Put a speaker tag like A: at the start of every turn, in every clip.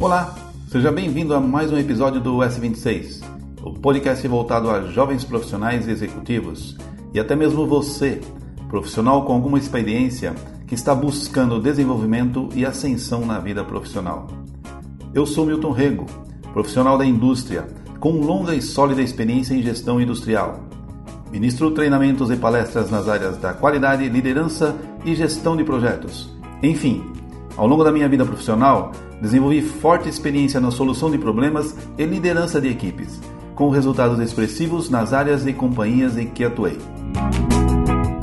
A: Olá, seja bem-vindo a mais um episódio do S26, o podcast voltado a jovens profissionais e executivos e até mesmo você, profissional com alguma experiência que está buscando desenvolvimento e ascensão na vida profissional. Eu sou Milton Rego, profissional da indústria, com longa e sólida experiência em gestão industrial. Ministro treinamentos e palestras nas áreas da qualidade, liderança e gestão de projetos. Enfim, ao longo da minha vida profissional, desenvolvi forte experiência na solução de problemas e liderança de equipes, com resultados expressivos nas áreas e companhias em que atuei.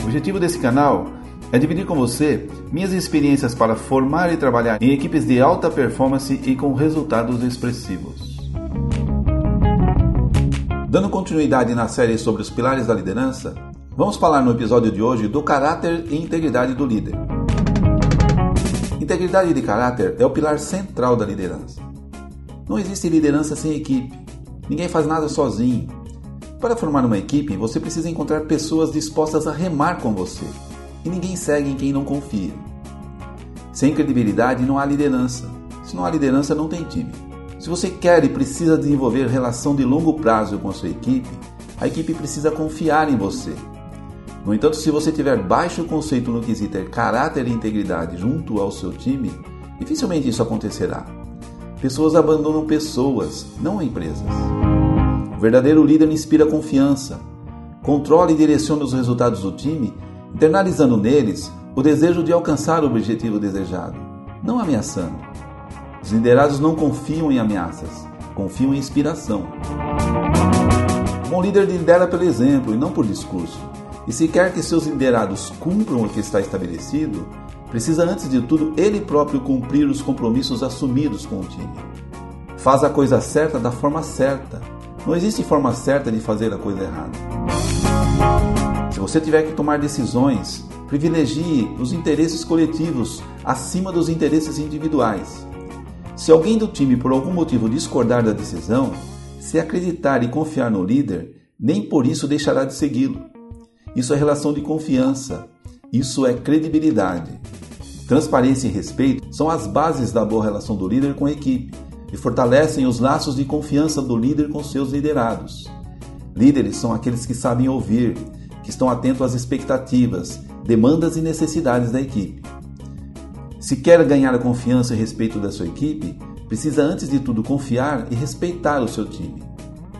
A: O objetivo desse canal é dividir com você minhas experiências para formar e trabalhar em equipes de alta performance e com resultados expressivos. Dando continuidade na série sobre os pilares da liderança, vamos falar no episódio de hoje do caráter e integridade do líder. Integridade de caráter é o pilar central da liderança. Não existe liderança sem equipe. Ninguém faz nada sozinho. Para formar uma equipe, você precisa encontrar pessoas dispostas a remar com você. E ninguém segue em quem não confia. Sem credibilidade não há liderança. Se não há liderança, não tem time. Se você quer e precisa desenvolver relação de longo prazo com a sua equipe, a equipe precisa confiar em você. No entanto, se você tiver baixo conceito no quesito ter caráter e integridade junto ao seu time, dificilmente isso acontecerá. Pessoas abandonam pessoas, não empresas. O verdadeiro líder inspira confiança, controla e direciona os resultados do time, internalizando neles o desejo de alcançar o objetivo desejado, não ameaçando. Os liderados não confiam em ameaças, confiam em inspiração. Um bom líder lidera pelo exemplo e não por discurso. E se quer que seus liderados cumpram o que está estabelecido, precisa antes de tudo ele próprio cumprir os compromissos assumidos com o time. Faz a coisa certa da forma certa. Não existe forma certa de fazer a coisa errada. Se você tiver que tomar decisões, privilegie os interesses coletivos acima dos interesses individuais. Se alguém do time por algum motivo discordar da decisão, se acreditar e confiar no líder, nem por isso deixará de segui-lo. Isso é relação de confiança. Isso é credibilidade. Transparência e respeito são as bases da boa relação do líder com a equipe e fortalecem os laços de confiança do líder com seus liderados. Líderes são aqueles que sabem ouvir, que estão atentos às expectativas, demandas e necessidades da equipe. Se quer ganhar a confiança e respeito da sua equipe, precisa antes de tudo confiar e respeitar o seu time.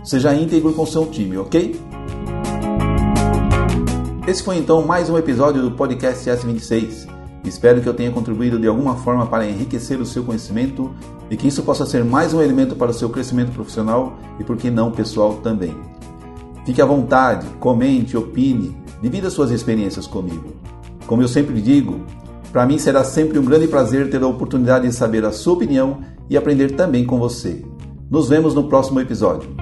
A: Seja íntegro com seu time, ok? Esse foi então mais um episódio do podcast S26. Espero que eu tenha contribuído de alguma forma para enriquecer o seu conhecimento e que isso possa ser mais um elemento para o seu crescimento profissional e, por que não, pessoal também. Fique à vontade, comente, opine, divida suas experiências comigo. Como eu sempre digo, para mim será sempre um grande prazer ter a oportunidade de saber a sua opinião e aprender também com você. Nos vemos no próximo episódio.